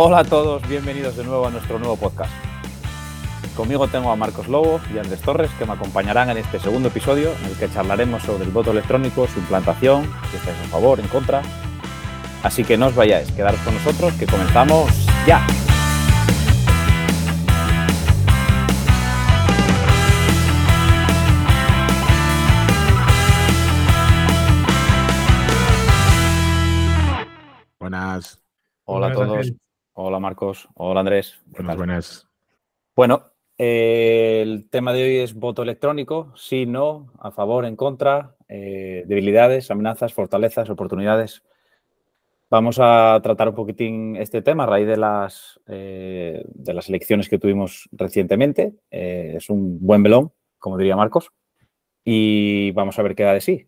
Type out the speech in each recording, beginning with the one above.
Hola a todos, bienvenidos de nuevo a nuestro nuevo podcast. Conmigo tengo a Marcos Lobo y Andrés Torres que me acompañarán en este segundo episodio en el que charlaremos sobre el voto electrónico, su implantación, si estáis a favor, en contra. Así que no os vayáis, quedaros con nosotros que comenzamos ya. Buenas. Hola a todos. Ángel. Hola Marcos. Hola Andrés. ¿Qué Buenas, buenas. Bueno, eh, el tema de hoy es voto electrónico, sí, no, a favor, en contra, eh, debilidades, amenazas, fortalezas, oportunidades. Vamos a tratar un poquitín este tema a raíz de las, eh, de las elecciones que tuvimos recientemente. Es un buen melón, como diría Marcos, y vamos a ver qué da de sí.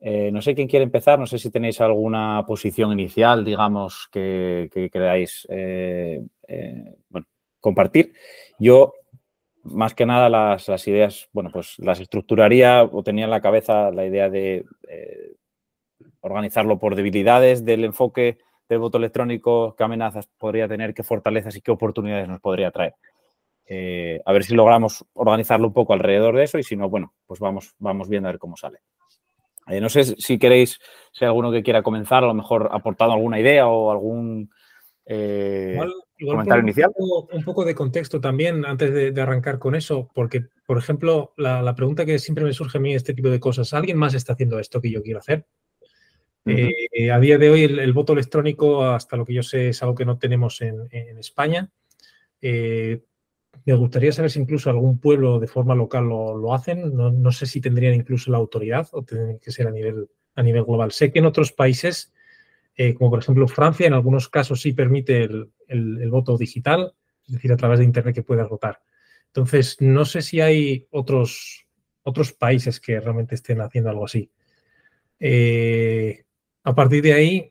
Eh, no sé quién quiere empezar, no sé si tenéis alguna posición inicial, digamos, que, que queráis eh, eh, compartir. Yo, más que nada, las, las ideas, bueno, pues las estructuraría o tenía en la cabeza la idea de organizarlo por debilidades del enfoque del voto electrónico, qué amenazas podría tener, qué fortalezas y qué oportunidades nos podría traer. A ver si logramos organizarlo un poco alrededor de eso y si no, bueno, pues vamos, vamos viendo a ver cómo sale. Eh, no sé si queréis, si hay alguno que quiera comenzar, a lo mejor aportando alguna idea o algún eh, Igual, igual comentario un inicial. poco- un poco de contexto también antes de, de arrancar con eso, porque, por ejemplo, la, la pregunta que siempre me surge a mí este tipo de cosas, ¿alguien más está haciendo esto que yo quiero hacer? Eh, a día de hoy el, el voto electrónico, hasta lo que yo sé, es algo que no tenemos en, en España. Me gustaría saber si incluso algún pueblo de forma local lo, lo hacen. No, no sé si tendrían incluso la autoridad o tendrían que ser a nivel, a nivel global. Sé que en otros países, eh, como por ejemplo Francia, en algunos casos sí permite el, el- el voto digital, es decir, a través de Internet que puedas votar. Entonces, no sé si hay otros, otros países que realmente estén haciendo algo así. Eh, a partir de ahí,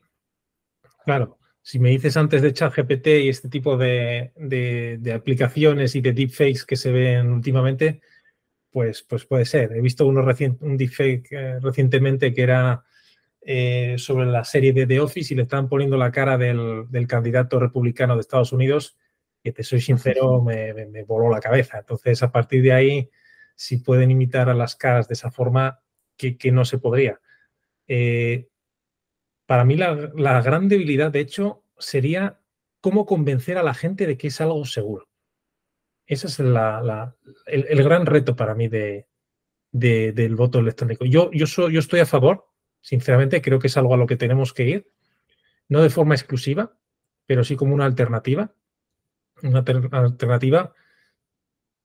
claro, si me dices antes de ChatGPT y este tipo de, de- de aplicaciones y de deepfakes que se ven últimamente, pues, pues puede ser. He visto uno recien- un deepfake eh, recientemente que era eh, sobre la serie de The Office y le estaban poniendo la cara del, del candidato republicano de Estados Unidos, que te soy sincero, me, me- me voló la cabeza. Entonces, a partir de ahí, si pueden imitar a las caras de esa forma, que, que no se podría. Eh, para mí la, gran debilidad, de hecho, sería cómo convencer a la gente de que es algo seguro. Ese es el, el gran reto para mí de, de- del voto electrónico. Yo, yo, yo estoy a favor, sinceramente, creo que es algo a lo que tenemos que ir, no de forma exclusiva, pero sí como una alternativa, una alter- alternativa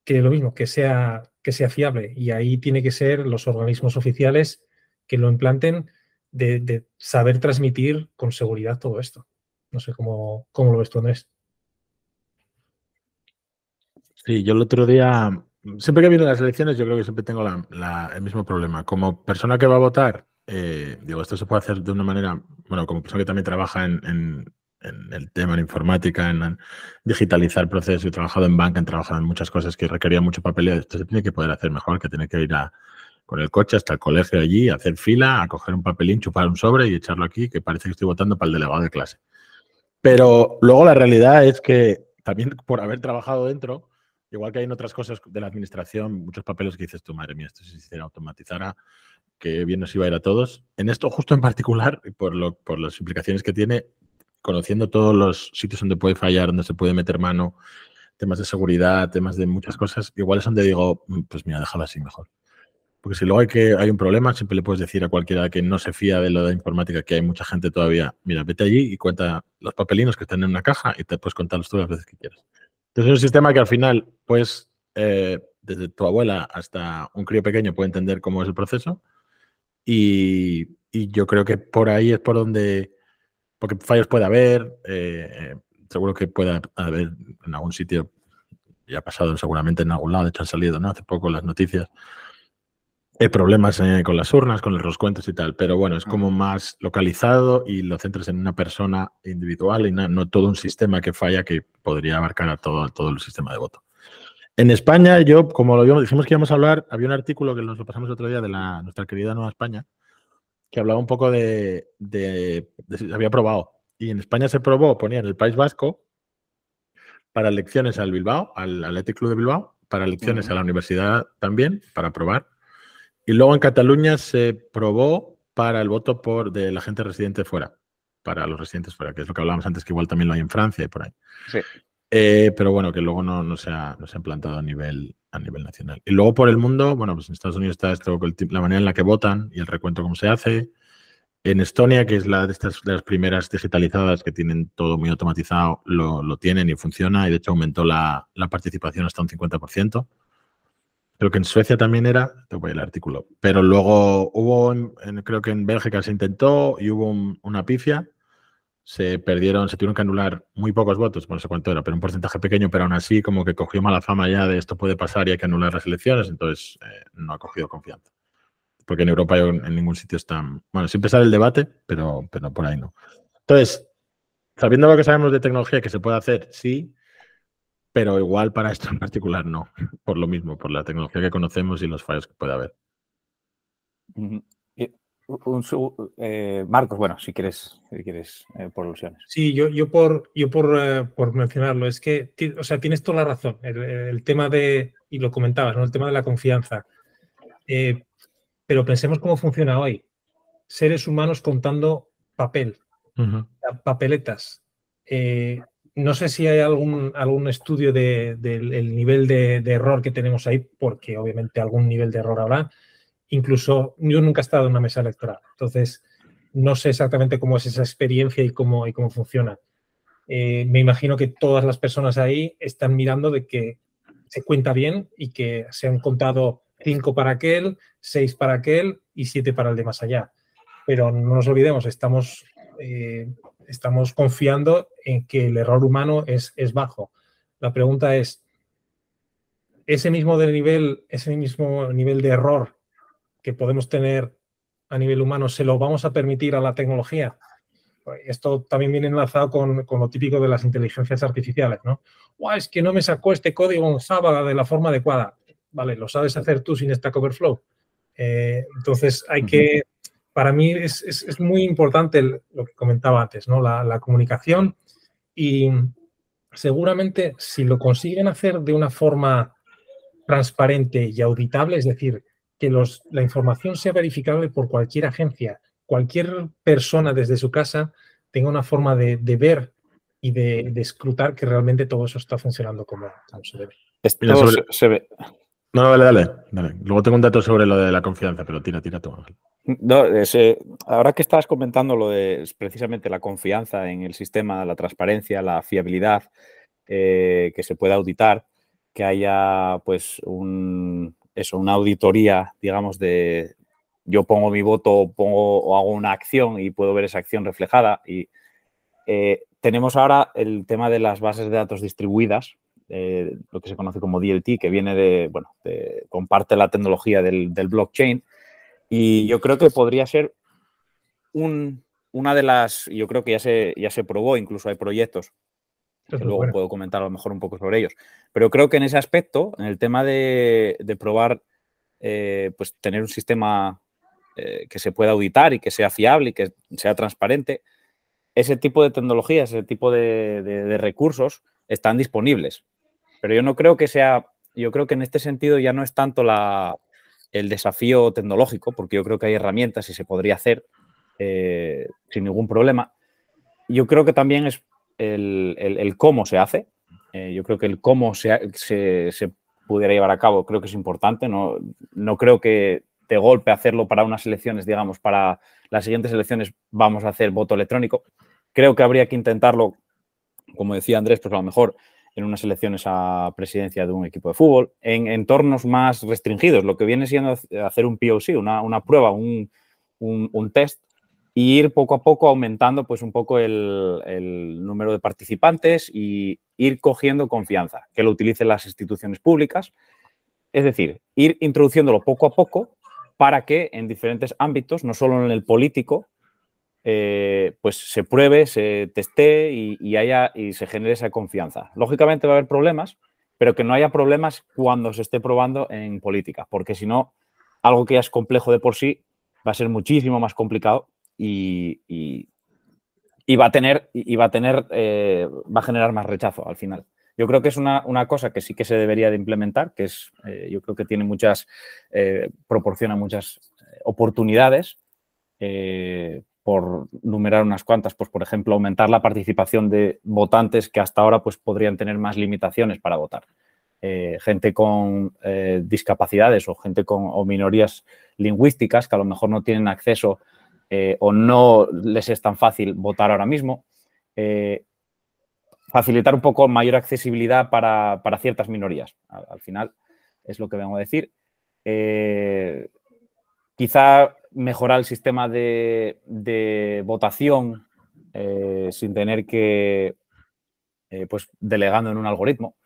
que lo mismo, que sea, que sea fiable. Y ahí tiene que ser los organismos oficiales que lo implanten de, saber transmitir con seguridad todo esto. No sé cómo, cómo lo ves tú, Andrés. Sí, yo el otro día, siempre que vienen las elecciones, yo creo que siempre tengo la- el mismo problema. Como persona que va a votar, eh, digo, esto se puede hacer de una manera, bueno, como persona que también trabaja en, en- en el tema, en informática, en, en digitalizar procesos, he trabajado en banca, he trabajado en muchas cosas que requerían mucho papeleo, esto se tiene que poder hacer mejor, que tiene que ir a, con el coche hasta el colegio allí, hacer fila, a coger un papelín, chupar un sobre y echarlo aquí, que parece que estoy votando para el delegado de clase. Pero luego la realidad es que también por haber trabajado dentro, igual que hay en otras cosas de la administración, muchos papeles que dices tú, madre mía, esto si se automatizara, que bien nos iba a ir a todos. En esto justo en particular, por, lo, por las implicaciones que tiene, conociendo todos los sitios donde puede fallar, donde se puede meter mano, temas de seguridad, temas de muchas cosas, igual es donde digo, "Mm, pues mira, déjalo así mejor. Porque si luego hay, que, hay un problema, siempre le puedes decir a cualquiera que no se fía de lo de informática, que hay mucha gente todavía, mira, vete allí y cuenta los papelinos que están en una caja y te puedes contarlos tú las veces que quieras. Entonces es un sistema que al final, pues, eh, desde tu abuela hasta un crío pequeño puede entender cómo es el proceso y, y yo creo que por ahí es por donde, porque fallos puede haber, eh, eh, seguro que puede haber en algún sitio, ya ha pasado seguramente en algún lado, de hecho han salido, ¿no? Hace poco las noticias, eh, problemas eh, con las urnas, con los roscuentos y tal, pero bueno, es como más localizado y lo centras en una persona individual y no, no todo un sistema que falla que podría abarcar a todo, todo el sistema de voto. En España, yo, como lo vimos, dijimos que íbamos a hablar, había un artículo que nos lo pasamos el otro día de la, nuestra querida Nueva España, que hablaba un poco de, de, de si se había probado. Y en España se probó, ponía en el País Vasco, para elecciones al Bilbao, al Athletic Club de Bilbao, para elecciones a la universidad también, para probar. Y luego en Cataluña se probó para el voto por de la gente residente fuera, para los residentes fuera, que es lo que hablábamos antes, que igual también lo hay en Francia y por ahí. Sí. Eh, pero bueno, que luego no, no, se ha, no se ha implantado a nivel, a nivel nacional. Y luego por el mundo, bueno, pues en Estados Unidos está esto, la manera en la que votan y el recuento cómo se hace. En Estonia, que es la de estas de las primeras digitalizadas que tienen todo muy automatizado, lo, lo tienen y funciona. Y de hecho aumentó la, la, participación hasta un 50%. Creo que en Suecia también era, te voy el artículo. Pero luego hubo, en, creo que en Bélgica se intentó y hubo un, una pifia se perdieron, se tuvieron que anular muy pocos votos, no sé cuánto era, pero un porcentaje pequeño, pero aún así como que cogió mala fama ya de esto puede pasar y hay que anular las elecciones, entonces eh, no ha cogido confianza. Porque en Europa en ningún sitio están, bueno, siempre sale el debate, pero, pero por ahí no. Entonces, sabiendo lo que sabemos de tecnología que se puede hacer, sí, pero igual para esto en particular no, por lo mismo, por la tecnología que conocemos y los fallos que puede haber. Un, eh, Marcos, bueno, si quieres, si quieres eh, por alusiones. Sí, yo, yo por, yo por, eh, por mencionarlo, es que, o sea, tienes toda la razón. El, tema de, y lo comentabas, ¿no? El tema de la confianza. Eh, pero pensemos cómo funciona hoy. Seres humanos contando papel, papeletas. No sé si hay algún, algún estudio del de, nivel de, de error que tenemos ahí, porque obviamente algún nivel de error habrá incluso yo nunca he estado en una mesa electoral, entonces no sé exactamente cómo es esa experiencia y cómo, y cómo funciona. Eh, me imagino que todas las personas ahí están mirando de que se cuenta bien y que se han contado cinco para aquel, seis para aquel y siete para el de más allá. Pero no nos olvidemos, estamos, eh, estamos confiando en que el error humano es, es bajo. La pregunta es, ese mismo, nivel, ese mismo nivel de error que podemos tener a nivel humano, ¿se lo vamos a permitir a la tecnología? Esto también viene enlazado con, con, lo típico de las inteligencias artificiales, ¿no? es que no me sacó este código en Java de la forma adecuada. Vale, lo sabes hacer tú sin Stack Overflow. Eh, entonces, hay que, para mí es, es, es muy importante lo que comentaba antes, ¿no? La, la, comunicación y seguramente si lo consiguen hacer de una forma transparente y auditable, es decir, que los, la información sea verificable por cualquier agencia, cualquier persona desde su casa tenga una forma de, de ver y de, de, escrutar que realmente todo eso está funcionando como, como se debe. Se ve. No, dale, dale, dale, Luego tengo un dato sobre lo de la confianza, pero tira, tira tú. No, ahora que estabas comentando lo de precisamente la confianza en el sistema, la transparencia, la fiabilidad, eh, que se pueda auditar, que haya pues un, eso, una auditoría, digamos, de yo pongo mi voto pongo, o hago una acción y puedo ver esa acción reflejada. Y eh, tenemos ahora el tema de las bases de datos distribuidas, eh, lo que se conoce como DLT, que viene de, bueno, de, comparte la tecnología del, del, blockchain. Y yo creo que podría ser un, una de las, yo creo que ya se, ya se probó, incluso hay proyectos que luego bueno. puedo comentar a lo mejor un poco sobre ellos. Pero creo que en ese aspecto, en el tema de, de probar, eh, pues tener un sistema eh, que se pueda auditar y que sea fiable y que sea transparente, ese tipo de tecnologías, ese tipo de, de, de, recursos están disponibles. Pero yo no creo que sea, yo creo que en este sentido ya no es tanto la, el desafío tecnológico, porque yo creo que hay herramientas y se podría hacer eh, sin ningún problema. Yo creo que también es el, el, el cómo se hace. Eh, yo creo que el cómo se, se, se, pudiera llevar a cabo creo que es importante. No, no creo que de golpe hacerlo para unas elecciones, digamos, para las siguientes elecciones vamos a hacer voto electrónico. Creo que habría que intentarlo, como decía Andrés, pues a lo mejor en unas elecciones a presidencia de un equipo de fútbol, en entornos más restringidos, lo que viene siendo hacer un POC, una, una prueba, un, un, test y ir poco a poco aumentando pues un poco el, el, número de participantes y ir cogiendo confianza, que lo utilicen las instituciones públicas. Es decir, ir introduciéndolo poco a poco para que en diferentes ámbitos, no solo en el político, eh, pues se pruebe, se teste y, haya, y se genere esa confianza. Lógicamente va a haber problemas, pero que no haya problemas cuando se esté probando en política, porque si no, algo que ya es complejo de por sí va a ser muchísimo más complicado y, y, va a tener, y va a tener, eh, va a generar más rechazo al final. Yo creo que es una, cosa que sí que se debería de implementar, que es, eh, yo creo que tiene muchas, proporciona muchas oportunidades, por numerar unas cuantas, pues por ejemplo, aumentar la participación de votantes que hasta ahora pues podrían tener más limitaciones para votar. gente con discapacidades o gente con o minorías lingüísticas que a lo mejor no tienen acceso o no les es tan fácil votar ahora mismo facilitar un poco mayor accesibilidad para, ciertas minorías. Al, final es lo que vengo a decir. Eh, quizá mejorar el sistema de, votación eh, sin tener que, eh, pues, delegando en un algoritmo.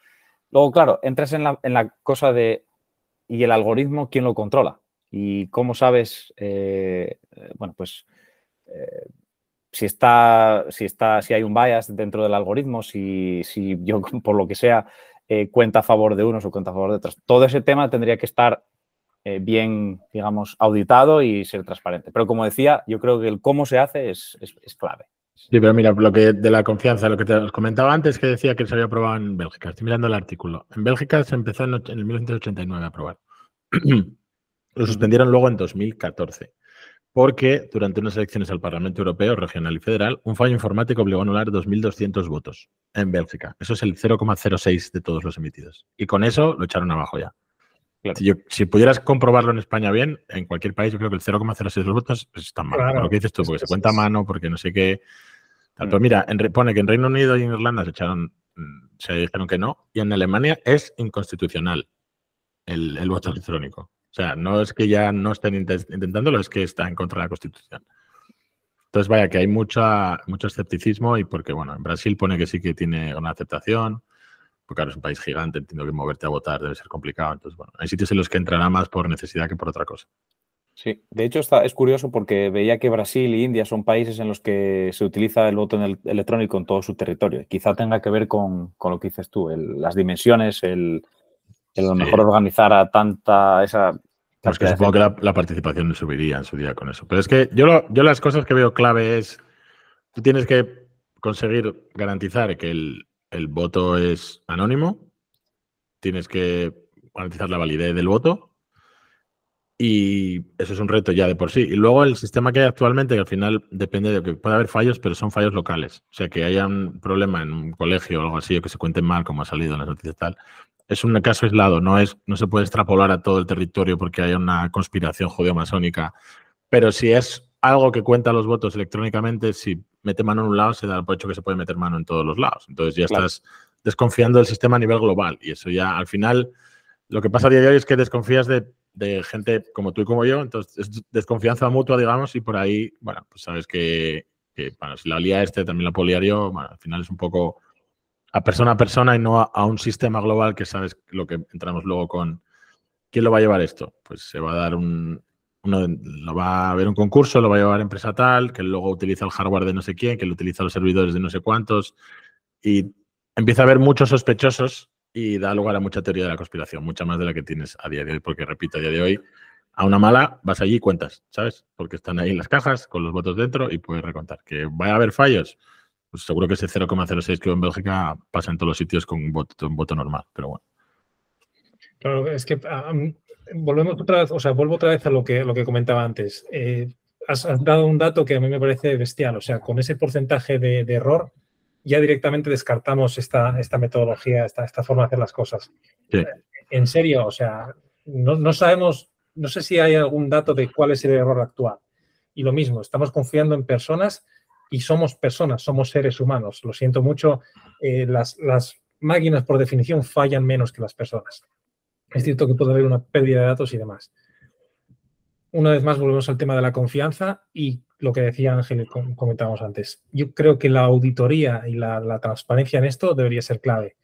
Luego, claro, entras en la, cosa de, ¿y el algoritmo quién lo controla? ¿Y cómo sabes, bueno, pues si está, si está, si hay un bias dentro del algoritmo, si, si yo por lo que sea eh, cuenta a favor de unos o cuenta a favor de otros. Todo ese tema tendría que estar eh, bien, digamos, auditado y ser transparente. Pero como decía, yo creo que el cómo se hace es, clave. Sí, pero mira, lo que de la confianza, lo que te comentaba antes, que decía que se había aprobado en Bélgica. Estoy mirando el artículo. En Bélgica se empezó en, en el 1989 a aprobar. Lo suspendieron luego en 2014 porque durante unas elecciones al Parlamento Europeo, regional y federal, un fallo informático obligó a anular 2.200 votos en Bélgica. Eso es el 0,06 de todos los emitidos. Y con eso lo echaron abajo ya. Si, pudieras comprobarlo en España bien, en cualquier país, yo creo que el 0,06 de los votos pues, está mal. lo que dices tú, porque se cuenta a mano, porque no sé qué. Pero mm. mira, pone que en Reino Unido y en Irlanda se echaron, mm, se dijeron que no, y en Alemania es inconstitucional el voto electrónico. O sea, no es que ya no estén intentándolo, es que está en contra de la Constitución. Entonces, vaya, que hay mucha, mucho escepticismo y porque, bueno, en Brasil pone que sí que tiene una aceptación, porque claro, es un país gigante, entiendo que moverte a votar debe ser complicado. Entonces, bueno, hay sitios en los que entrará más por necesidad que por otra cosa. Sí, de hecho está, es curioso porque veía que Brasil e India son países en los que se utiliza el voto electrónico en todo su territorio. Quizá tenga que ver con, lo que dices tú, las dimensiones, el, a lo mejor organizar a tanta esa pues que supongo que la, participación subiría en su día con eso. Pero es que yo, yo las cosas que veo clave es, tú tienes que conseguir garantizar que el, voto es anónimo, tienes que garantizar la validez del voto y eso es un reto ya de por sí. Y luego el sistema que hay actualmente, que al final depende de que puede haber fallos, pero son fallos locales. O sea, que haya un problema en un colegio o algo así, o que se cuenten mal, como ha salido en las noticias tal, es un caso aislado, no, es, no se puede extrapolar a todo el territorio porque hay una conspiración judeo-masónica. Pero si es algo que cuenta los votos electrónicamente, si mete mano en un lado, se da por hecho que se puede meter mano en todos los lados. Entonces ya estás desconfiando del sistema a nivel global. Y eso ya al final, lo que pasa a día de hoy es que desconfías de, gente como tú y como yo, entonces es desconfianza mutua, digamos, y por ahí, bueno, pues sabes que, bueno, si la lía este, también la poliario, bueno, al final es un poco a persona a persona y no a, un sistema global que sabes lo que entramos luego con quién lo va a llevar esto. Pues se va a dar un, uno, lo va a haber un concurso, lo va a llevar empresa tal, que luego utiliza el hardware de no sé quién, que lo utiliza los servidores de no sé cuántos y empieza a haber muchos sospechosos y da lugar a mucha teoría de la conspiración, mucha más de la que tienes a día de hoy, porque repito, a día de hoy a una mala vas allí y cuentas, ¿sabes? Porque están ahí las cajas con los votos dentro y puedes recontar. Que vaya a haber fallos, pues seguro que ese 0,06 que en Bélgica pasa en todos los sitios con un voto, un voto normal, pero bueno. Claro, es que ah, volvemos otra vez, o sea, vuelvo otra vez a lo que, lo que comentaba antes. Eh, has, dado un dato que a mí me parece bestial, o sea, con ese porcentaje de, error ya directamente descartamos esta, esta metodología, esta, esta forma de hacer las cosas. En serio, o sea, no, no sabemos, no sé si hay algún dato de cuál es el error actual. Y lo mismo, estamos confiando en personas y somos personas, somos seres humanos. Lo siento mucho, eh, las, máquinas por definición fallan menos que las personas. Es cierto que puede haber una pérdida de datos y demás. Una vez más volvemos al tema de la confianza y lo que decía Ángel, comentábamos antes. Yo creo que la auditoría y la, transparencia en esto debería ser clave.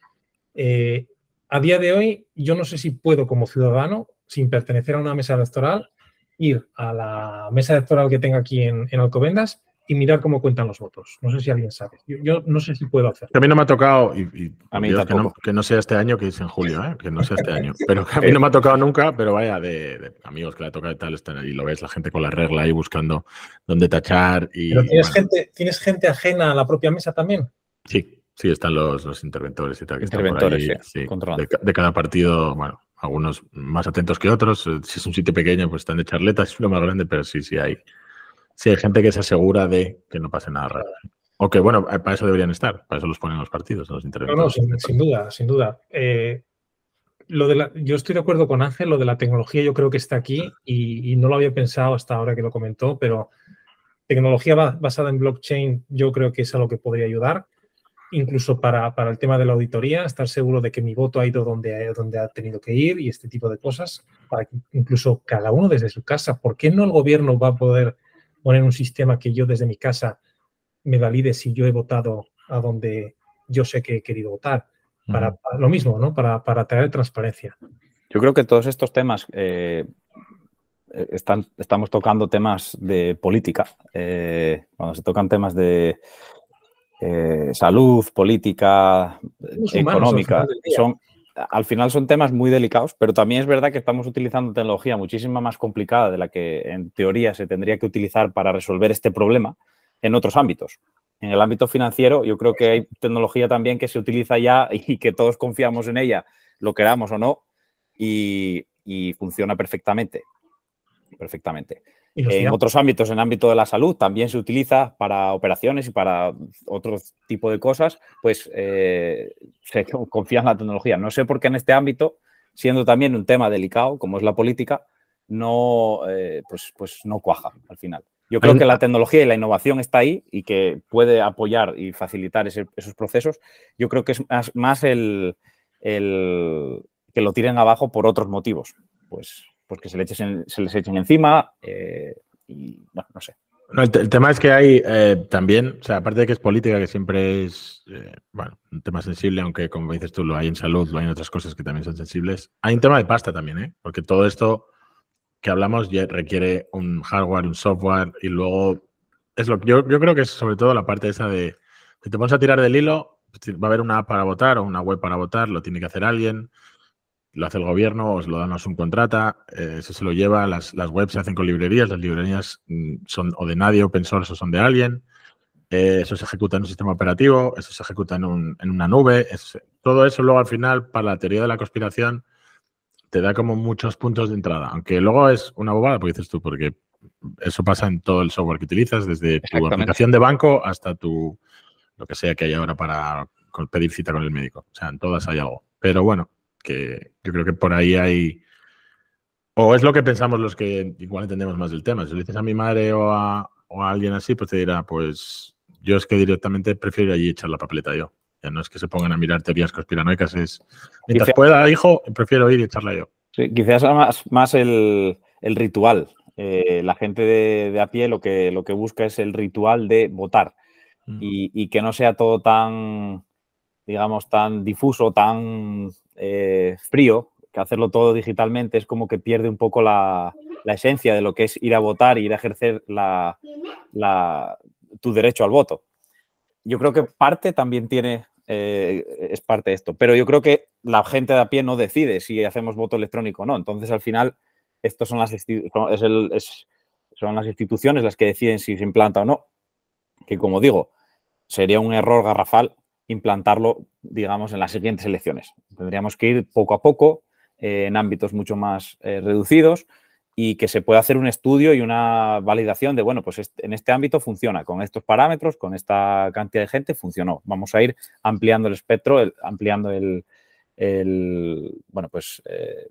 Eh, a día de hoy, yo no sé si puedo como ciudadano, sin pertenecer a una mesa electoral, ir a la mesa electoral que tenga aquí en, en Alcobendas y mirar cómo cuentan los votos. No sé si alguien sabe. Yo, no sé si puedo hacer. A mí no me ha tocado, y, a mí que, no, sea este año, que es en julio, ¿eh? que no sea este año. Pero a mí no me ha tocado nunca, pero vaya, de, amigos que le ha tocado y tal, están ahí, lo ves, la gente con la regla ahí buscando dónde tachar. Y, ¿Pero tienes, gente, ¿tienes gente ajena a la propia mesa también? Sí. Sí, están los, los interventores y tal. Que interventores, están por ahí, de, de, cada partido, bueno, algunos más atentos que otros. Eh, si es un sitio pequeño, pues están de charleta, es uno más grande, pero sí, sí hay, sí hay gente que se asegura de que no pase nada raro. O que, bueno, eh, para eso deberían estar, para eso los ponen los partidos, los. No, no, sin, duda, sin duda. Eh, lo de la, yo estoy de acuerdo con Ángel, lo de la tecnología yo creo que está aquí y, y no lo había pensado hasta ahora que lo comentó, pero tecnología basada en blockchain yo creo que es algo que podría ayudar incluso para, para, el tema de la auditoría, estar seguro de que mi voto ha ido donde, donde ha tenido que ir y este tipo de cosas, para que incluso cada uno desde su casa, ¿por qué no el gobierno va a poder poner un sistema que yo desde mi casa me valide si yo he votado a donde yo sé que he querido votar? Para, para lo mismo, ¿no? Para, para, traer transparencia. Yo creo que todos estos temas eh, están, estamos tocando temas de política. Eh, cuando se tocan temas de eh, salud, política, económica. son, al final son temas muy delicados, pero también es verdad que estamos utilizando tecnología muchísimo más complicada de la que en teoría se tendría que utilizar para resolver este problema en otros ámbitos. En el ámbito financiero, yo creo que hay tecnología también que se utiliza ya y que todos confiamos en ella, lo queramos o no, y, y funciona perfectamente. Perfectamente. En otros ámbitos, en el ámbito de la salud, también se utiliza para operaciones y para otro tipo de cosas, pues eh, se confía en la tecnología. No sé por qué en este ámbito, siendo también un tema delicado como es la política, no, eh, pues, pues no cuaja al final. Yo creo que la tecnología y la innovación está ahí y que puede apoyar y facilitar ese, esos procesos. Yo creo que es más, más el, el, que lo tiren abajo por otros motivos. Pues pues que se, le echen, se les echen encima eh, y, bueno, no sé. No, el, el, tema es que hay eh, también, o sea, aparte de que es política, que siempre es, eh, bueno, un tema sensible, aunque como dices tú, lo hay en salud, lo hay en otras cosas que también son sensibles. Hay un tema de pasta también, ¿eh? Porque todo esto que hablamos requiere un hardware, un software y luego es lo que yo, yo creo que es sobre todo la parte esa de que te pones a tirar del hilo, va a haber una app para votar o una web para votar, lo tiene que hacer alguien lo hace el gobierno, os lo dan a un contrata, eh, eso se lo lleva, las, las, webs se hacen con librerías, las librerías mm, son o de nadie, open source o son de alguien, eh, eso se ejecuta en un sistema operativo, eso se ejecuta en, un, en una nube, eso, todo eso luego al final, para la teoría de la conspiración, te da como muchos puntos de entrada, aunque luego es una bobada, porque dices tú, porque eso pasa en todo el software que utilizas, desde tu aplicación de banco hasta tu, lo que sea que hay ahora para pedir cita con el médico, o sea, en todas hay algo. Pero bueno, que yo creo que por ahí hay... O es lo que pensamos los que igual entendemos más del tema. Si le dices a mi madre o a, o a alguien así, pues te dirá, pues yo es que directamente prefiero ir allí echar la papeleta yo. Ya no es que se pongan a mirar teorías conspiranoicas, es mientras pueda, hijo, prefiero ir y echarla yo. Sí, quizás más, más el, el ritual. Eh, la gente de, de, a pie lo que, lo que busca es el ritual de votar mm. y, y, que no sea todo tan, digamos, tan difuso, tan eh, frío, que hacerlo todo digitalmente es como que pierde un poco la, esencia de lo que es ir a votar y ir a ejercer tu derecho al voto. Yo creo que parte también tiene, eh, es parte de esto, pero yo creo que la gente de a pie no decide si hacemos voto electrónico o no. Entonces, al final, estos son las, son las instituciones las que deciden si se implanta o no. Que como digo, sería un error garrafal implantarlo, digamos, en las siguientes elecciones. Tendríamos que ir poco a poco eh, en ámbitos mucho más eh, reducidos y que se pueda hacer un estudio y una validación de, bueno, pues en este ámbito funciona, con estos parámetros, con esta cantidad de gente, funcionó. Vamos a ir ampliando el espectro, ampliando el, el, bueno, pues eh,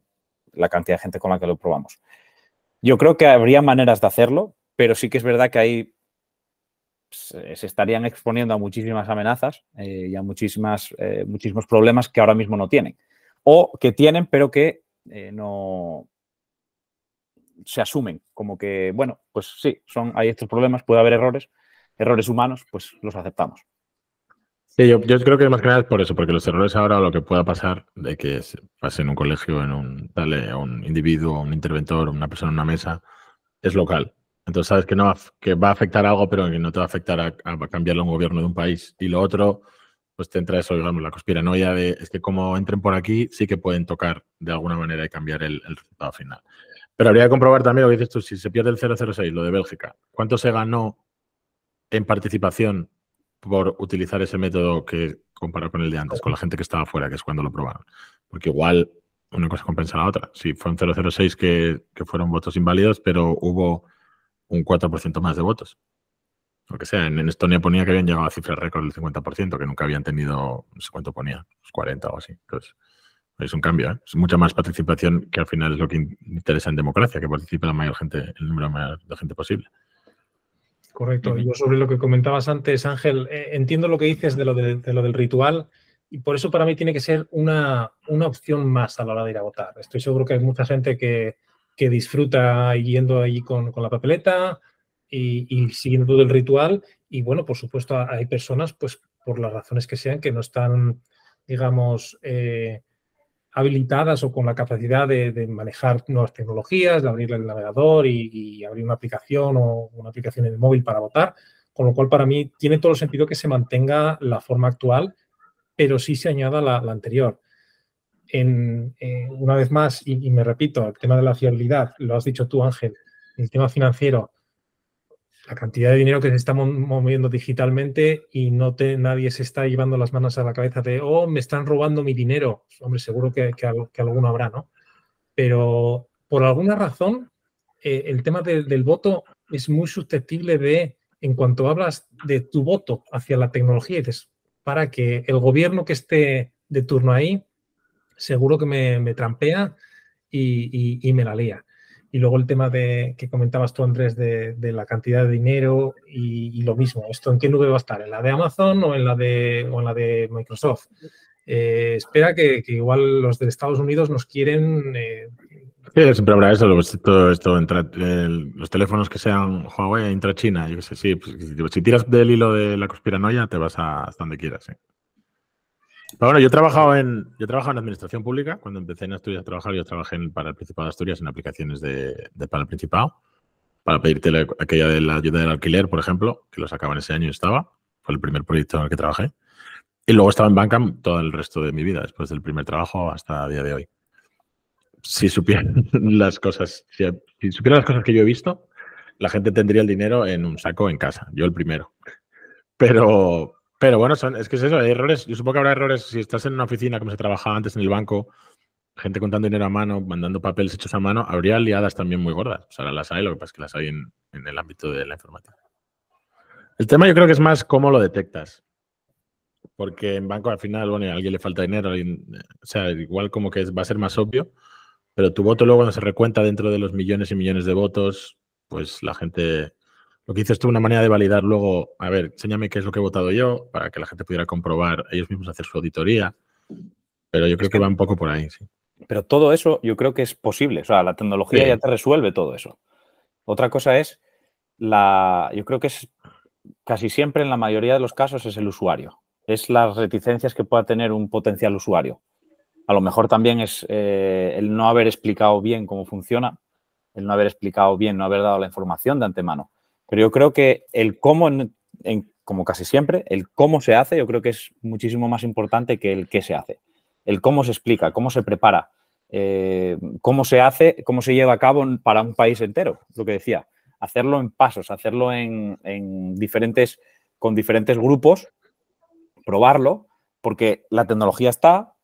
la cantidad de gente con la que lo probamos. Yo creo que habría maneras de hacerlo, pero sí que es verdad que hay se estarían exponiendo a muchísimas amenazas eh, y a muchísimas, eh, muchísimos problemas que ahora mismo no tienen. O que tienen, pero que eh, no se asumen como que, bueno, pues sí, son, hay estos problemas, puede haber errores, errores humanos, pues los aceptamos. Sí, yo, yo creo que más que nada es por eso, porque los errores ahora lo que pueda pasar de que pase en un colegio, en un, dale, un individuo, un interventor, una persona en una mesa, es local. Entonces sabes que, no, que va a afectar algo, pero que no te va a afectar a, a cambiarle un gobierno de un país. Y lo otro, pues te entra eso, digamos, la conspiranoia de es que como entren por aquí, sí que pueden tocar de alguna manera y cambiar el, resultado final. Pero habría que comprobar también lo que dices tú, si se pierde el 006, lo de Bélgica, ¿cuánto se ganó en participación por utilizar ese método que comparado con el de antes, con la gente que estaba fuera, que es cuando lo probaron. Porque igual una cosa compensa la otra. Sí, fue un 006 que, que fueron votos inválidos, pero hubo un 4% más de votos. Lo que sea, en, Estonia ponía que habían llegado a cifras récord del 50%, que nunca habían tenido, no sé cuánto ponía, 40 o así. Entonces, es un cambio, ¿eh? es mucha más participación que al final es lo que interesa en democracia, que participe la mayor gente, el número mayor de gente posible. Correcto. Yo sobre lo que comentabas antes, Ángel, eh, entiendo lo que dices de lo, de, lo, del ritual y por eso para mí tiene que ser una, una, opción más a la hora de ir a votar. Estoy seguro que hay mucha gente que, que disfruta yendo allí con, la papeleta y, y, siguiendo todo el ritual. Y bueno, por supuesto, hay personas, pues por las razones que sean, que no están, digamos, eh, habilitadas o con la capacidad de, manejar nuevas tecnologías, de abrir el navegador y, abrir una aplicación o una aplicación en el móvil para votar, con lo cual para mí tiene todo el sentido que se mantenga la forma actual, pero sí se añada la, anterior. En, eh, una vez más, y, me repito, el tema de la fiabilidad, lo has dicho tú, Ángel, el tema financiero, la cantidad de dinero que se está moviendo digitalmente y no nadie se está llevando las manos a la cabeza de, oh, me están robando mi dinero. Hombre, seguro que, que, alguno habrá, ¿no? Pero por alguna razón, eh, el tema del voto es muy susceptible de, en cuanto hablas de tu voto hacia la tecnología, dices, para que el gobierno que esté de turno ahí, seguro que me, trampea y, me la lía. Y luego el tema de que comentabas tú, Andrés, de, la cantidad de dinero y, lo mismo. ¿Esto en qué nube va a estar? ¿En la de Amazon o en la de, la de Microsoft? Eh, espera que, igual los de Estados Unidos nos quieren... Eh, sí, siempre habrá eso, todo esto, los teléfonos que sean Huawei intra-China, yo qué sé, sí, pues, si tiras del hilo de la conspiranoia te vas a hasta donde quieras, bueno, yo he en, yo he en administración pública. Cuando empecé en Asturias a trabajar, yo trabajé para el Principado de Asturias en aplicaciones de, para el Principado, para pedirte aquella de la ayuda del alquiler, por ejemplo, que lo sacaban ese año y estaba. Fue el primer proyecto en el que trabajé. Y luego estaba en banca todo el resto de mi vida, después del primer trabajo hasta el día de hoy. Si supieran las cosas, si supieran las cosas que yo he visto, la gente tendría el dinero en un saco en casa, yo el primero. Pero, pero bueno, es que es eso, hay errores. Yo supongo que habrá errores si estás en una oficina como se trabajaba antes en el banco, gente contando dinero a mano, mandando papeles hechos a mano, habría liadas también muy gordas. O sea, las hay, lo que pasa es que las hay en, el ámbito de la informática. El tema yo creo que es más cómo lo detectas. Porque en banco al final, bueno, a alguien le falta dinero, o sea, igual como que va a ser más obvio, pero tu voto luego cuando se recuenta dentro de los millones y millones de votos, pues la gente lo que dices tú, una manera de validar luego, a ver, enséñame qué es lo que he votado yo, para que la gente pudiera comprobar ellos mismos hacer su auditoría. Pero yo creo que, va un poco por ahí, sí. Pero todo eso yo creo que es posible. O sea, la tecnología ya te resuelve todo eso. Otra cosa es la. Yo creo que es casi siempre en la mayoría de los casos es el usuario. Es las reticencias que pueda tener un potencial usuario. A lo mejor también es eh, el no haber explicado bien cómo funciona, el no haber explicado bien, no haber dado la información de antemano. Pero yo creo que el cómo, como casi siempre, el cómo se hace, yo creo que es muchísimo más importante que el qué se hace. El cómo se explica, cómo se prepara, eh, cómo se hace, cómo se lleva a cabo para un país entero, lo que decía. Hacerlo en pasos, hacerlo en, diferentes, con diferentes grupos, probarlo, porque la tecnología está,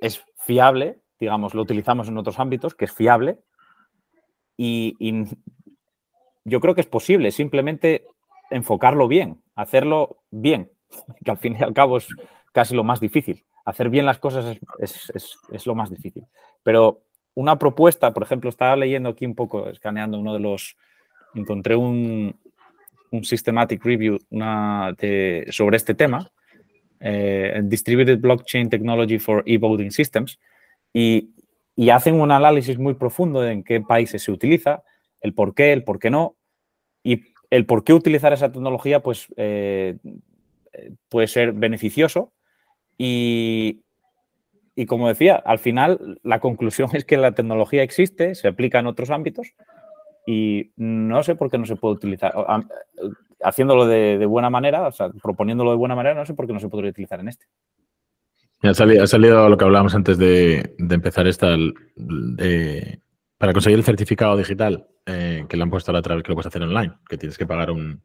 es fiable, digamos, lo utilizamos en otros ámbitos, que es fiable, y, yo creo que es posible, simplemente enfocarlo bien, hacerlo bien, que al fin y al cabo es casi lo más difícil. Hacer bien las cosas es, lo más difícil. Pero una propuesta, por ejemplo, estaba leyendo aquí un poco, escaneando uno de los, encontré un, un systematic review sobre este tema, eh, Distributed Blockchain Technology for E-Voting Systems, y, y hacen un análisis muy profundo de en qué países se utiliza, el por qué, el por qué no, y el por qué utilizar esa tecnología, pues eh, puede ser beneficioso. Y, como decía, al final la conclusión es que la tecnología existe, se aplica en otros ámbitos y no sé por qué no se puede utilizar. Haciéndolo de, buena manera, o sea, proponiéndolo de buena manera, no sé por qué no se podría utilizar en este. Ha salido, ha salido lo que hablábamos antes de, empezar esta, para conseguir el certificado digital eh, que le han puesto a la otra vez que lo puedes hacer online, que tienes que pagar un,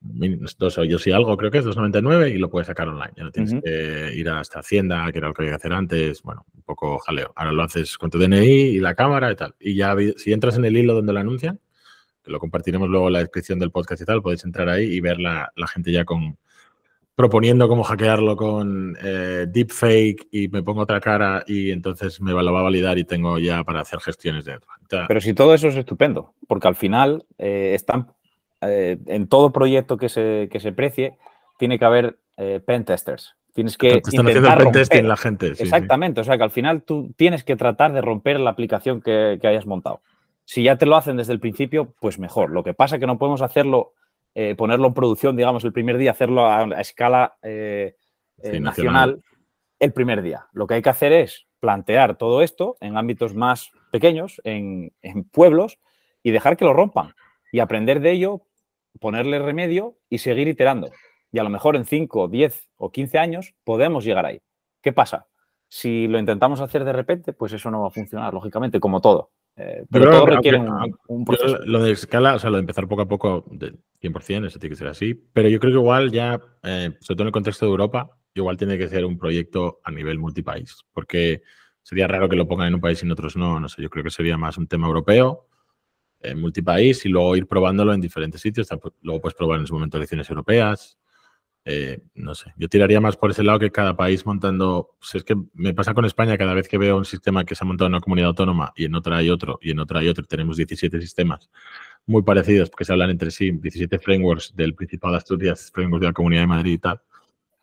dos euros y algo, creo que es 2,99 y lo puedes sacar online. Ya no tienes que ir hasta Hacienda, que era lo que había que hacer antes. Bueno, un poco jaleo. Ahora lo haces con tu DNI y la cámara y tal. Y ya si entras en el hilo donde lo anuncian, que lo compartiremos luego en la descripción del podcast y tal, podéis entrar ahí y ver la, la gente ya con, proponiendo cómo hackearlo con eh, deepfake y me pongo otra cara y entonces me lo va a validar y tengo ya para hacer gestiones dentro. Pero si todo eso es estupendo, porque al final eh, están eh, en todo proyecto que se, que se precie, tiene que haber pen testers. Tienes que están haciendo pen testing la gente. Exactamente, o sea que al final tú tienes que tratar de romper la aplicación que, que hayas montado. Si ya te lo hacen desde el principio, pues mejor. Lo que pasa es que no podemos hacerlo eh, ponerlo en producción, digamos, el primer día, hacerlo a, escala eh, eh, nacional, el primer día. Lo que hay que hacer es plantear todo esto en ámbitos más pequeños, en, pueblos, y dejar que lo rompan y aprender de ello, ponerle remedio y seguir iterando. Y a lo mejor en 5, 10 o 15 años podemos llegar ahí. ¿Qué pasa? Si lo intentamos hacer de repente, pues eso no va a funcionar, lógicamente, como todo. Eh, pero, todo requiere un, proceso. Lo de escala, o sea, lo de empezar poco a poco, de 100%, eso tiene que ser así. Pero yo creo que igual ya, eh, sobre todo en el contexto de Europa, igual tiene que ser un proyecto a nivel multipaís. Porque sería raro que lo pongan en un país y en otros no. No sé, yo creo que sería más un tema europeo, eh, multipaís, y luego ir probándolo en diferentes sitios. Luego puedes probar en su momento elecciones europeas. Eh, no sé, yo tiraría más por ese lado que cada país montando. Pues es que me pasa con España cada vez que veo un sistema que se ha montado en una comunidad autónoma y en otra hay otro y en otra hay otro. Tenemos 17 sistemas muy parecidos porque se hablan entre sí, 17 frameworks del Principado de Asturias, frameworks de la Comunidad de Madrid y tal.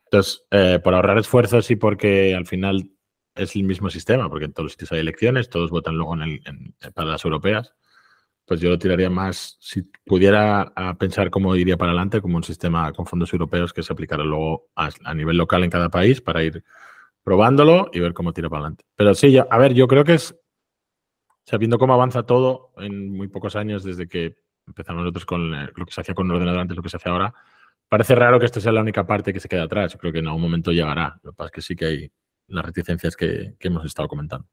Entonces, eh, por ahorrar esfuerzos y porque al final es el mismo sistema, porque en todos los sitios hay elecciones, todos votan luego en para las europeas pues yo lo tiraría más, si pudiera pensar cómo iría para adelante, como un sistema con fondos europeos que se aplicara luego a, nivel local en cada país para ir probándolo y ver cómo tira para adelante. Pero sí, a ver, yo creo que es, sabiendo cómo avanza todo en muy pocos años desde que empezamos nosotros con eh, lo que se hacía con el ordenador antes, lo que se hace ahora, parece raro que esto sea la única parte que se quede atrás. Yo creo que en algún momento llegará. Lo que pasa es que sí que hay las reticencias que, hemos estado comentando.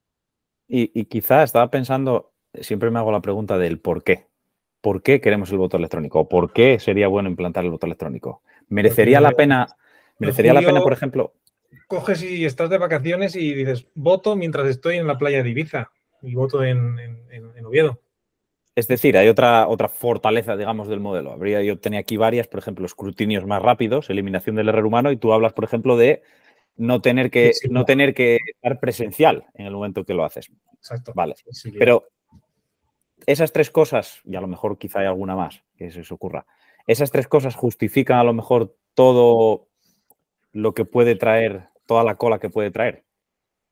Y, y quizá estaba pensando, siempre me hago la pregunta del por qué. ¿Por qué queremos el voto electrónico? ¿Por qué sería bueno implantar el voto electrónico? ¿Merecería la pena, merecería la pena, por ejemplo? Coges y estás de vacaciones y dices, voto mientras estoy en la playa de Ibiza y voto en, Oviedo. Es decir, hay otra, otra fortaleza, digamos, del modelo. Habría, yo tenía aquí varias, por ejemplo, escrutinios más rápidos, eliminación del error humano, y tú hablas, por ejemplo, de no tener que, no tener que estar presencial en el momento que lo haces. Exacto. Vale. Pero esas tres cosas, y a lo mejor quizá hay alguna más que se os ocurra, esas tres cosas justifican a lo mejor todo lo que puede traer, toda la cola que puede traer.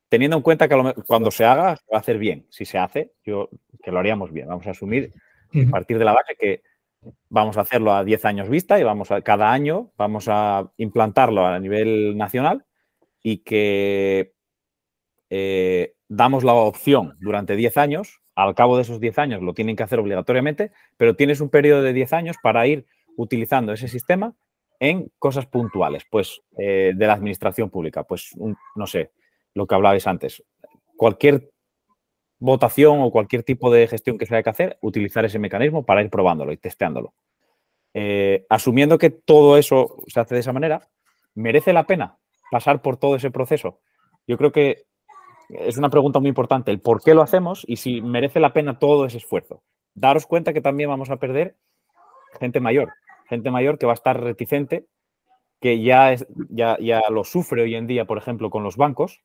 Teniendo en cuenta que cuando se haga, se va a hacer bien. Si se hace, yo que lo haríamos bien. Vamos a asumir a partir de la base que vamos a hacerlo a 10 años vista y vamos a, cada año vamos a implantarlo a nivel nacional y que eh, damos la opción durante 10 años al cabo de esos 10 años lo tienen que hacer obligatoriamente, pero tienes un periodo de 10 años para ir utilizando ese sistema en cosas puntuales, pues eh, de la administración pública, pues no sé, lo que hablabais antes, cualquier votación o cualquier tipo de gestión que se haya que hacer, utilizar ese mecanismo para ir probándolo y testeándolo. Eh, asumiendo que todo eso se hace de esa manera, ¿merece la pena pasar por todo ese proceso? Yo creo que es una pregunta muy importante, el por qué lo hacemos y si merece la pena todo ese esfuerzo. Daros cuenta que también vamos a perder gente mayor, gente mayor que va a estar reticente, que ya, es, ya, ya lo sufre hoy en día, por ejemplo, con los bancos.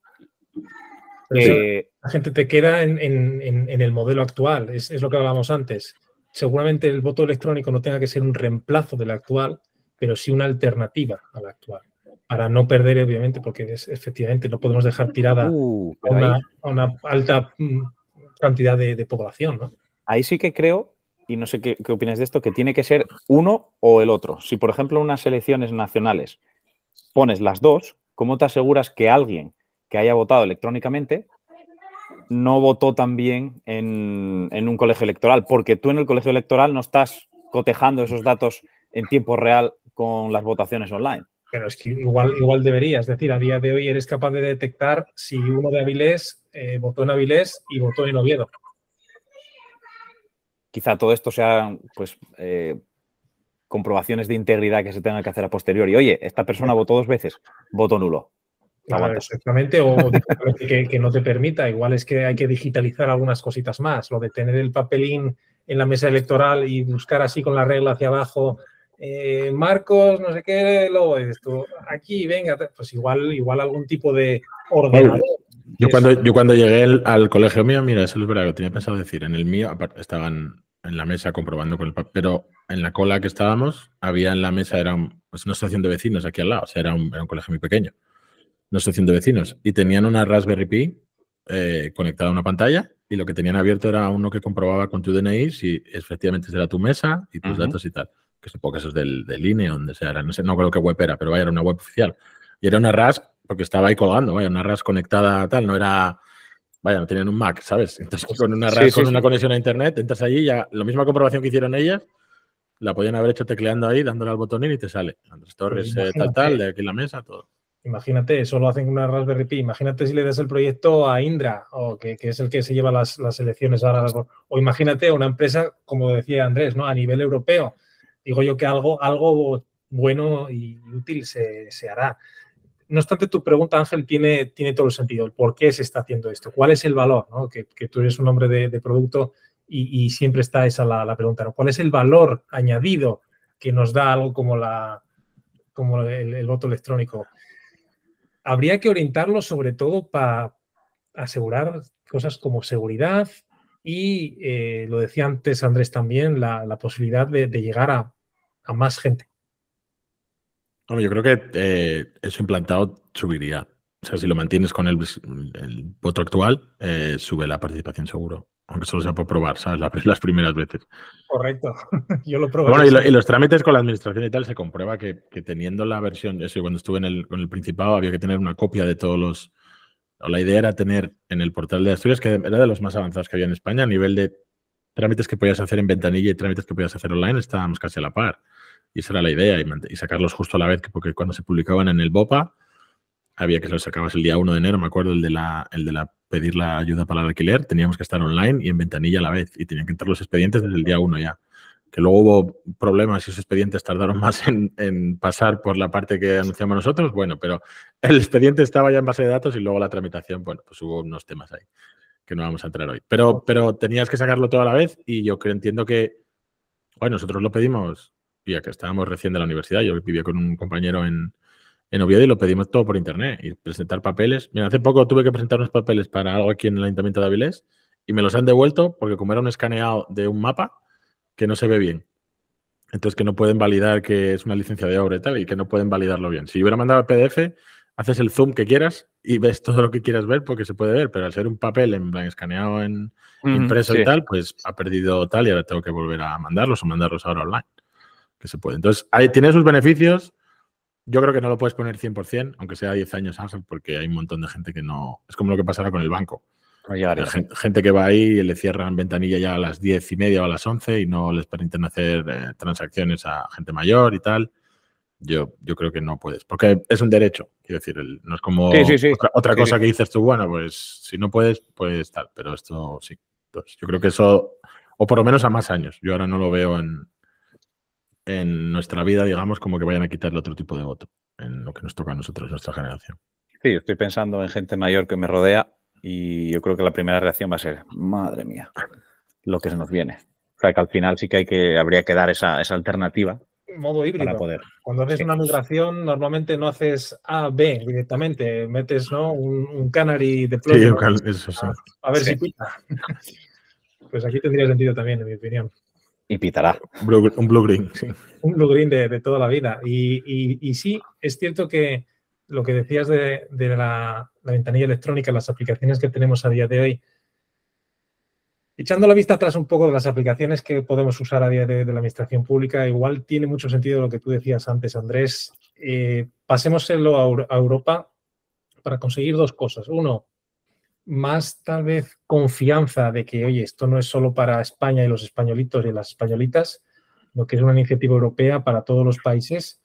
la gente te queda en, el modelo actual, es, es, lo que hablábamos antes. Seguramente el voto electrónico no tenga que ser un reemplazo del actual, pero sí una alternativa al actual para no perder, obviamente, porque es, efectivamente no podemos dejar tirada uh, a, una, alta mm, cantidad de, población. ¿no? Ahí sí que creo, y no sé qué, qué opinas de esto, que tiene que ser uno o el otro. Si, por ejemplo, unas elecciones nacionales pones las dos, ¿cómo te aseguras que alguien que haya votado electrónicamente no votó también en, en un colegio electoral? Porque tú en el colegio electoral no estás cotejando esos datos en tiempo real con las votaciones online. Pero es que igual, igual debería, es decir, a día de hoy eres capaz de detectar si uno de Avilés eh, votó en Avilés y votó en Oviedo. Quizá todo esto sea, pues, eh, comprobaciones de integridad que se tengan que hacer a posteriori. Oye, esta persona votó dos veces, voto nulo. exactamente, o que, que, no te permita. Igual es que hay que digitalizar algunas cositas más. Lo de tener el papelín en la mesa electoral y buscar así con la regla hacia abajo, eh, Marcos, no sé qué, luego esto, aquí, venga, pues igual, igual algún tipo de ordenador. Yo cuando, yo cuando llegué al colegio mío, mira, eso es verdad que tenía pensado decir. En el mío estaban en la mesa comprobando con el papel, pero en la cola que estábamos, había en la mesa, era pues una asociación de vecinos aquí al lado, o sea, era un, colegio muy pequeño, una asociación de vecinos, y tenían una Raspberry Pi eh, conectada a una pantalla y lo que tenían abierto era uno que comprobaba con tu DNI si efectivamente era tu mesa y tus datos y tal. Que supongo que eso es del, del INE, donde sea, no sé, no creo qué web era, pero vaya, era una web oficial. Y era una RAS, porque estaba ahí colgando, vaya, una RAS conectada tal, no era, vaya, no tenían un Mac, ¿sabes? Entonces con una RAS, con una conexión a internet, entras allí y ya, la misma comprobación que hicieron ellas, la podían haber hecho tecleando ahí, dándole al botonín y te sale. Andrés Torres, eh, tal, tal, de aquí en la mesa, todo. Imagínate, eso lo hacen con una Raspberry Pi. Imagínate si le das el proyecto a Indra, o que, es el que se lleva las, elecciones ahora. O imagínate una empresa, como decía Andrés, ¿no? A nivel europeo. Digo yo que algo, algo bueno y útil se, hará. No obstante, tu pregunta, Ángel, tiene, tiene todo el sentido. ¿Por qué se está haciendo esto? ¿Cuál es el valor? Que, tú eres un hombre de, producto y, siempre está esa la, pregunta. ¿Cuál es el valor añadido que nos da algo como, la, como el voto electrónico? habría que orientarlo sobre todo para asegurar cosas como seguridad y, eh, lo decía antes Andrés también, la, posibilidad de, llegar a, más gente. yo creo que eh, eso implantado subiría. O sea, si lo mantienes con el, voto actual, eh, sube la participación seguro. Aunque solo sea por probar, ¿sabes? las primeras veces. Correcto. Yo lo probé. Bueno, y, los trámites con la administración y tal se comprueba que, teniendo la versión, eso, cuando estuve en el, con el Principado había que tener una copia de todos los. La idea era tener en el portal de Asturias, que era de los más avanzados que había en España, a nivel de trámites que podías hacer en ventanilla y trámites que podías hacer online, estábamos casi a la par. Y esa era la idea, y, y sacarlos justo a la vez, porque cuando se publicaban en el BOPA, había que los sacabas el día 1 de enero, me acuerdo, el de la, el de la pedir la ayuda para el alquiler, teníamos que estar online y en ventanilla a la vez, y tenían que entrar los expedientes desde el día 1 ya. Que luego hubo problemas y esos expedientes tardaron más en, pasar por la parte que anunciamos nosotros, bueno, pero el expediente estaba ya en base de datos y luego la tramitación, bueno, pues hubo unos temas ahí que no vamos a entrar hoy. Pero, pero tenías que sacarlo todo a la vez y yo creo, entiendo que, bueno, nosotros lo pedimos, ya que estábamos recién de la universidad, yo vivía con un compañero en, en Oviedo y lo pedimos todo por internet y presentar papeles. Mira, hace poco tuve que presentar unos papeles para algo aquí en el Ayuntamiento de Avilés y me los han devuelto porque como era un escaneado de un mapa que no se ve bien. Entonces que no pueden validar que es una licencia de obra y tal y que no pueden validarlo bien. Si yo hubiera mandado el PDF, haces el zoom que quieras y ves todo lo que quieras ver porque se puede ver, pero al ser un papel en plan escaneado en impreso y tal, pues ha perdido tal y ahora tengo que volver a mandarlos o mandarlos ahora online. Que se puede. Entonces, ahí tiene sus beneficios yo creo que no lo puedes poner 100%, aunque sea 10 años, Ángel, porque hay un montón de gente que no. Es como lo que pasará con el banco. Gente, que va ahí y le cierran ventanilla ya a las 10 y media o a las 11 y no les permiten hacer eh, transacciones a gente mayor y tal. Yo, yo creo que no puedes, porque es un derecho. Quiero decir, no es como otra, cosa que dices tú, bueno, pues si no puedes, pues tal. Pero esto sí. Entonces, yo creo que eso, o por lo menos a más años. Yo ahora no lo veo en, en nuestra vida, digamos, como que vayan a quitarle otro tipo de voto en lo que nos toca a nosotros, nuestra generación. Sí, estoy pensando en gente mayor que me rodea y yo creo que la primera reacción va a ser, madre mía, lo que se nos viene. O sea, que al final sí que, hay que habría que dar esa, esa alternativa. Modo híbrido. Para poder. Cuando haces una migración, normalmente no haces A, B directamente, metes ¿no? un, canary de sí, eso, sí. a, ver si pita. Pues aquí tendría sentido también, en mi opinión. Y pitará. un blue green, sí. Un blue green de, toda la vida. Y, sí, es cierto que lo que decías de, la, ventanilla electrónica, las aplicaciones que tenemos a día de hoy, echando la vista atrás un poco de las aplicaciones que podemos usar a día de hoy de la administración pública, igual tiene mucho sentido lo que tú decías antes, Andrés. Eh, pasémoselo a Europa para conseguir dos cosas. Uno, más tal vez confianza de que, oye, esto no es solo para España y los españolitos y las españolitas, lo que es una iniciativa europea para todos los países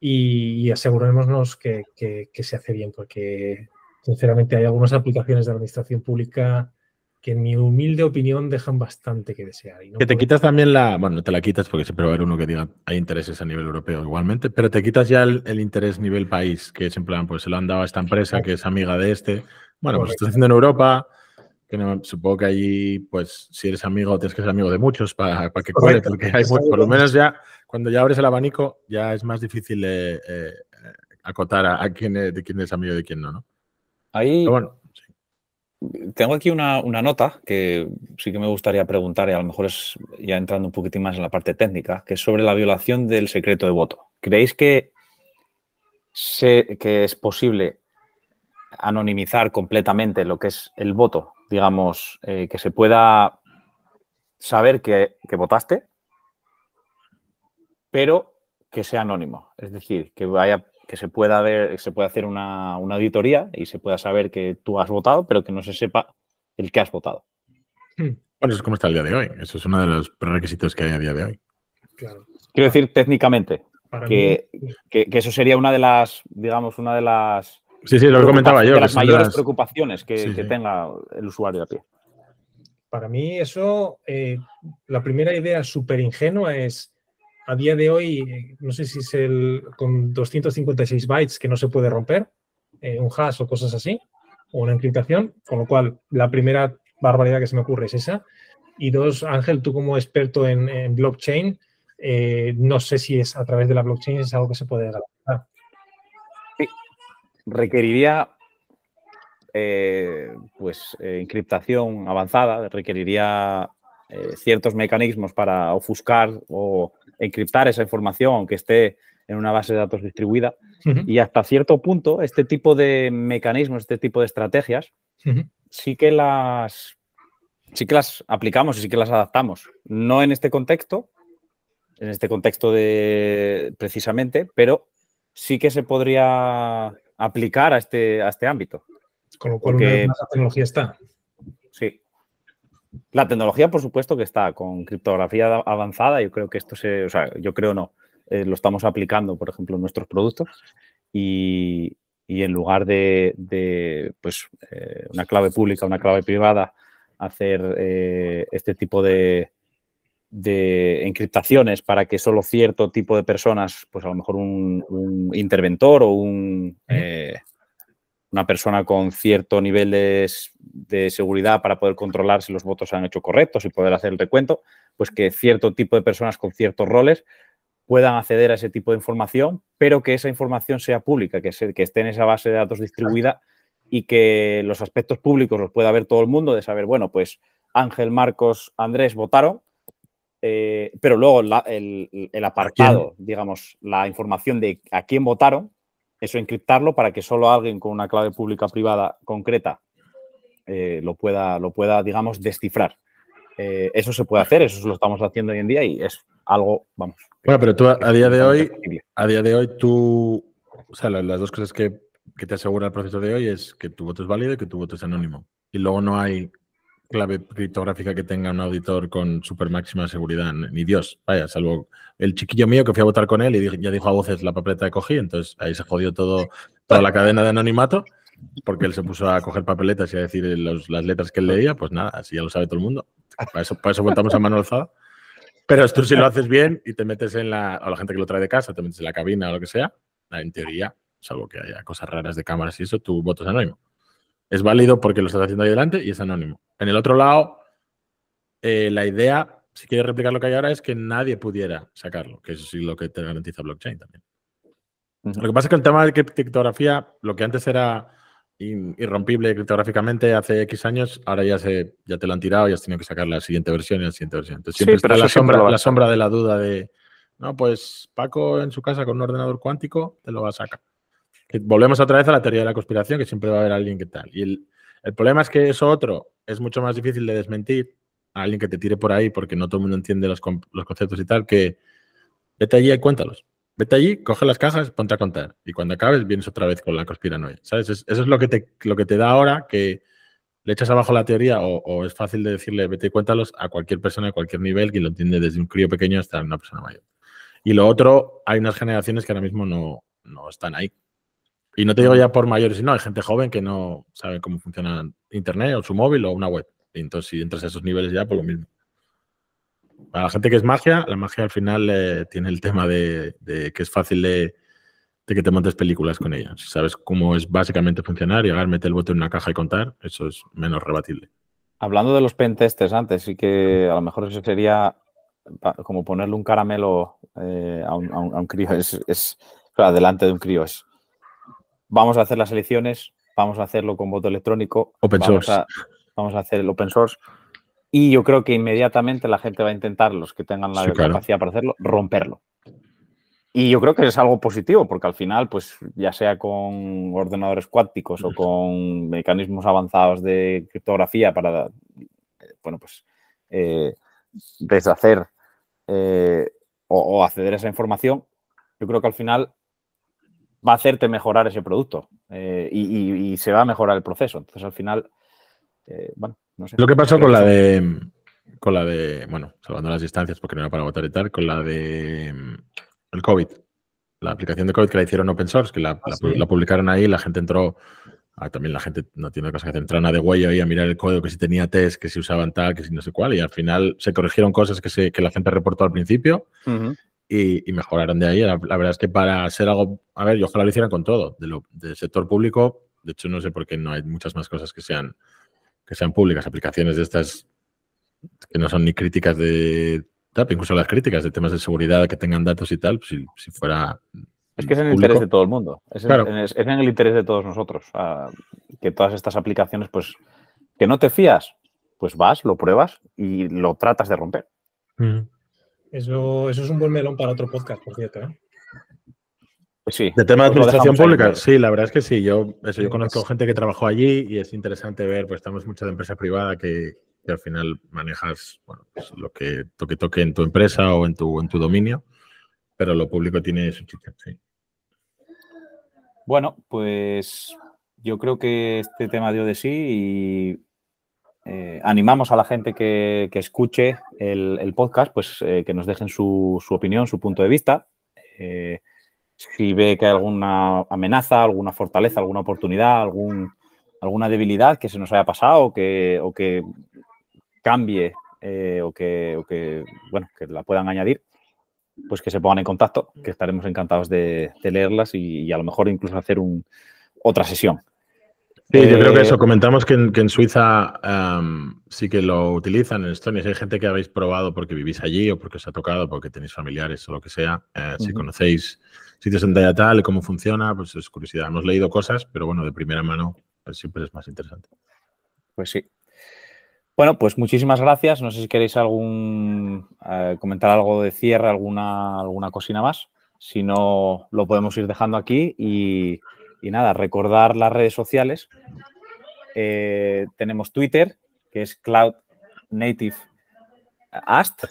y, asegurémonos que, se hace bien, porque sinceramente hay algunas aplicaciones de la administración pública que en mi humilde opinión dejan bastante que desear. que te quitas también la, bueno, no te la quitas porque siempre va a haber uno que diga hay intereses a nivel europeo igualmente, pero te quitas ya el, interés nivel país, que es en plan, pues se lo han dado a esta empresa que es amiga de este. Bueno, pues estás haciendo en Europa, que no, supongo que allí, pues si eres amigo, tienes que ser amigo de muchos para, que cuele, porque hay, por lo menos ya, cuando ya abres el abanico, ya es más difícil eh, eh, acotar a, quién, de quién es amigo y de quién no, ¿no? Ahí, bueno, tengo aquí una, nota que sí que me gustaría preguntar, y a lo mejor es ya entrando un poquitín más en la parte técnica, que es sobre la violación del secreto de voto. ¿Creéis que, que es posible anonimizar completamente lo que es el voto? Digamos, eh, que se pueda saber que, que votaste, pero que sea anónimo. Es decir, que vaya que se pueda ver, se pueda hacer una, auditoría y se pueda saber que tú has votado, pero que no se sepa el que has votado. Hmm. Bueno, eso es como está el día de hoy. Eso es uno de los requisitos que hay a día de hoy. Quiero decir técnicamente que, eso sería una de las, digamos, una de las. Sí, sí, lo comentaba yo. De las mayores preocupaciones que, tenga el usuario a pie. Para mí, eso, eh, la primera idea súper ingenua es a día de hoy, no sé si es el con 256 bytes que no se puede romper, eh, un hash o cosas así, o una encriptación, con lo cual la primera barbaridad que se me ocurre es esa. Y dos, Ángel, tú como experto en, blockchain, eh, no sé si es a través de la blockchain es algo que se puede garantizar. Requeriría eh, pues encriptación avanzada, requeriría ciertos mecanismos para ofuscar o encriptar esa información, aunque esté en una base de datos distribuida. Y hasta cierto punto, este tipo de mecanismos, este tipo de estrategias, sí que las sí que las aplicamos y sí que las adaptamos. No en este contexto, en este contexto de precisamente, pero sí que se podría aplicar a este, a este ámbito. Con lo cual la tecnología está. Sí. La tecnología, por supuesto, que está con criptografía avanzada. Yo creo que esto se, o sea, yo creo no, eh, lo estamos aplicando, por ejemplo, en nuestros productos y, en lugar de, pues, eh, una clave pública, una clave privada, hacer eh, este tipo de, de encriptaciones para que solo cierto tipo de personas, pues a lo mejor un, interventor o un, una persona con cierto nivel de, seguridad para poder controlar si los votos se han hecho correctos y poder hacer el recuento, pues que cierto tipo de personas con ciertos roles puedan acceder a ese tipo de información, pero que esa información sea pública, que, que esté en esa base de datos distribuida y que los aspectos públicos los pueda ver todo el mundo, de saber, bueno, pues Ángel, Marcos, Andrés votaron, eh, pero luego el, el, apartado, digamos, la información de a quién votaron, eso encriptarlo para que solo alguien con una clave pública privada concreta eh, lo, pueda, lo pueda, digamos, descifrar. Eh, eso se puede hacer, eso lo estamos haciendo hoy en día y es algo, vamos. Bueno, pero tú a, día de hoy, a día de hoy tú, o sea, las, dos cosas que, que, te asegura el proceso de hoy es que tu voto es válido y que tu voto es anónimo. Y luego no hay clave criptográfica que tenga un auditor con super máxima seguridad, ni Dios, vaya, salvo el chiquillo mío que fui a votar con él y ya dijo a voces la papeleta de cogí, entonces ahí se jodió todo, toda la cadena de anonimato, porque él se puso a coger papeletas y a decir las letras que él leía, pues nada, así ya lo sabe todo el mundo. Para eso, para eso contamos a mano alzada. Pero esto si lo haces bien y te metes en la, o la gente que lo trae de casa, te metes en la cabina o lo que sea, en teoría, salvo que haya cosas raras de cámaras y eso, tu voto es anónimo. Es válido porque lo estás haciendo ahí delante y es anónimo. En el otro lado, eh, la idea, si quieres replicar lo que hay ahora, es que nadie pudiera sacarlo, que eso sí lo que te garantiza blockchain también. Lo que pasa es que el tema de criptografía, lo que antes era irrompible criptográficamente hace X años, ahora ya se ya te lo han tirado y has tenido que sacar la siguiente versión y la siguiente versión. Entonces siempre está la sombra, la sombra de la duda de, no, pues Paco en su casa con un ordenador cuántico te lo va a sacar volvemos otra vez a la teoría de la conspiración, que siempre va a haber alguien que tal. Y el, problema es que eso otro es mucho más difícil de desmentir a alguien que te tire por ahí porque no todo el mundo entiende los, conceptos y tal, que vete allí y cuéntalos. Vete allí, coge las cajas, ponte a contar. Y cuando acabes, vienes otra vez con la conspiranoia. ¿Sabes? eso es lo que, te, lo que te da ahora que le echas abajo la teoría o, es fácil de decirle vete y cuéntalos a cualquier persona de cualquier nivel que lo entiende desde un crío pequeño hasta una persona mayor. Y lo otro, hay unas generaciones que ahora mismo no, no están ahí. Y no te digo ya por mayores, no, hay gente joven que no sabe cómo funciona Internet o su móvil o una web. Y entonces, si entras a esos niveles ya, pues lo mismo. Para la gente que es magia, la magia al final eh, tiene el tema de, que es fácil de, que te montes películas con ella. Si sabes cómo es básicamente funcionar, llegar, meter el bote en una caja y contar, eso es menos rebatible. Hablando de los pentestes antes, sí que a lo mejor eso sería como ponerle un caramelo eh, a, un, crío. Es, es delante de un crío. Es, vamos a hacer las elecciones, vamos a hacerlo con voto electrónico. Open source. vamos a hacer el open source. Y yo creo que inmediatamente la gente va a intentar, los que tengan la capacidad para hacerlo, romperlo. Y yo creo que es algo positivo, porque al final, pues ya sea con ordenadores cuánticos o con mecanismos avanzados de criptografía para, bueno, pues eh, deshacer eh, o, acceder a esa información, yo creo que al final va a hacerte mejorar ese producto eh, y, se va a mejorar el proceso. Entonces, al final, bueno, no sé. Lo que pasó con la de, con la de, bueno, salvando las distancias porque no era para votar y tal, con la de el COVID. La aplicación de COVID que la hicieron open source, que la, ah, publicaron ahí, la gente entró, ah, también la gente no tiene cosa que hacer, entraron a de huello ahí a mirar el código, que si tenía test, que si usaban tal, que si no sé cuál, y al final se corrigieron cosas que, se, que la gente reportó al principio y, mejoraron de ahí. La, verdad es que para hacer algo, a ver, yo ojalá lo hicieran con todo, de lo, del sector público, de hecho no sé por qué no hay muchas más cosas que sean, que sean públicas, aplicaciones de estas que no son ni críticas de incluso las críticas de temas de seguridad que tengan datos y tal, si, si fuera. Es que es en el interés de todo el mundo. Es, en, el interés de todos nosotros. que todas estas aplicaciones, pues, que no te fías, pues vas, lo pruebas y lo tratas de romper. Eso, eso es un buen melón para otro podcast, por cierto. ¿eh? Pues sí. De tema de administración pública, sí, la verdad es que sí. Yo, eso, yo conozco gente que trabajó allí y es interesante ver, pues estamos mucho de empresa privada que, al final manejas bueno, pues lo que toque toque en tu empresa o en tu, en tu dominio, pero lo público tiene su chicha, sí. Bueno, pues yo creo que este tema dio de sí y eh, animamos a la gente que, escuche el, podcast, pues eh, que nos dejen su, opinión, su punto de vista. Eh, si ve que hay alguna amenaza, alguna fortaleza, alguna oportunidad, algún, alguna debilidad que se nos haya pasado que, o que cambie eh, o, que, bueno, que la puedan añadir, pues que se pongan en contacto, que estaremos encantados de, leerlas y, a lo mejor incluso hacer un, otra sesión. Sí, yo creo que eso. Eh, Comentamos que en, Suiza sí que lo utilizan, en Estonia. Si hay gente que habéis probado porque vivís allí o porque os ha tocado, porque tenéis familiares o lo que sea, eh, si conocéis sitios en tal y cómo funciona, pues es curiosidad. Hemos leído cosas, pero bueno, de primera mano pues siempre es más interesante. Pues sí. Bueno, pues muchísimas gracias. No sé si queréis algún eh, comentar algo de cierre, alguna, alguna cocina más. Si no, lo podemos ir dejando aquí y, nada, recordar las redes sociales. Eh, tenemos Twitter, que es Cloud Native Ast.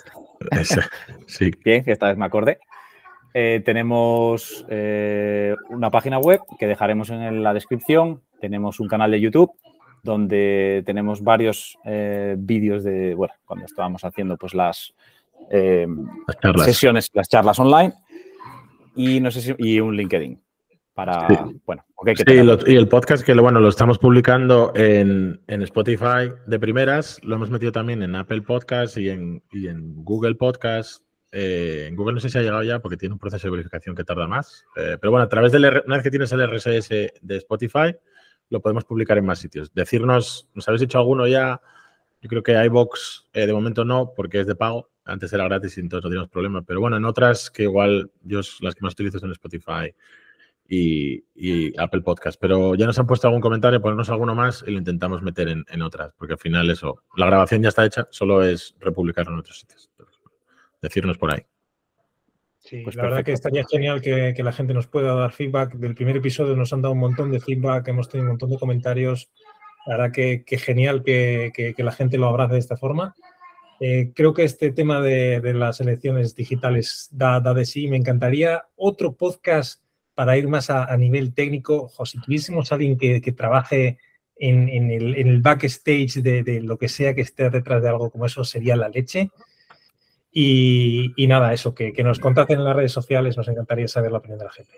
sí. Bien, esta vez me acordé. Eh, tenemos una página web que dejaremos en la descripción. Tenemos un canal de YouTube donde tenemos varios eh, vídeos de, bueno, cuando estábamos haciendo pues las, eh, sesiones, las charlas online y no sé si, y un LinkedIn para, bueno, sí, y el podcast que bueno, lo estamos publicando en, Spotify de primeras, lo hemos metido también en Apple Podcast y en, en Google Podcast. Eh, en Google no sé si ha llegado ya porque tiene un proceso de verificación que tarda más. pero bueno, a través de una vez que tienes el RSS de Spotify, lo podemos publicar en más sitios. Decirnos, ¿nos habéis dicho alguno ya? Yo creo que iBox eh, de momento no, porque es de pago. Antes era gratis y entonces no tenemos problema. Pero bueno, en otras que igual yo las que más utilizo son Spotify y, Apple Podcast. Pero ya nos han puesto algún comentario, ponernos alguno más y lo intentamos meter en, otras, porque al final eso, la grabación ya está hecha, solo es republicarlo en otros sitios. Decirnos por ahí. Sí, pues la verdad que estaría genial que, la gente nos pueda dar feedback. Del primer episodio nos han dado un montón de feedback, hemos tenido un montón de comentarios. La verdad que, genial que, la gente lo abrace de esta forma. Eh, creo que este tema de, las elecciones digitales da, de sí. Me encantaría otro podcast para ir más a, nivel técnico. O si tuviésemos alguien que, trabaje en, el, backstage de, lo que sea que esté detrás de algo como eso, sería la leche. Y, nada, eso, que, nos contacten en las redes sociales, nos encantaría saber la opinión de la gente.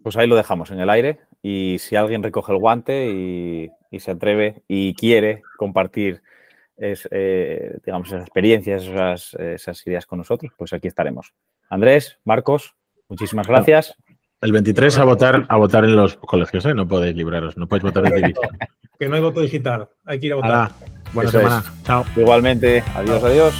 Pues ahí lo dejamos en el aire y si alguien recoge el guante y, se atreve y quiere compartir eh, digamos, esas experiencias, esas ideas con nosotros, pues aquí estaremos. Andrés, Marcos, muchísimas gracias. El 23 a votar, a votar en los colegios, ¿eh? No podéis libraros, no podéis votar en división. Que no hay voto digital, hay que ir a votar. buena semana. Chao. Igualmente, adiós, adiós.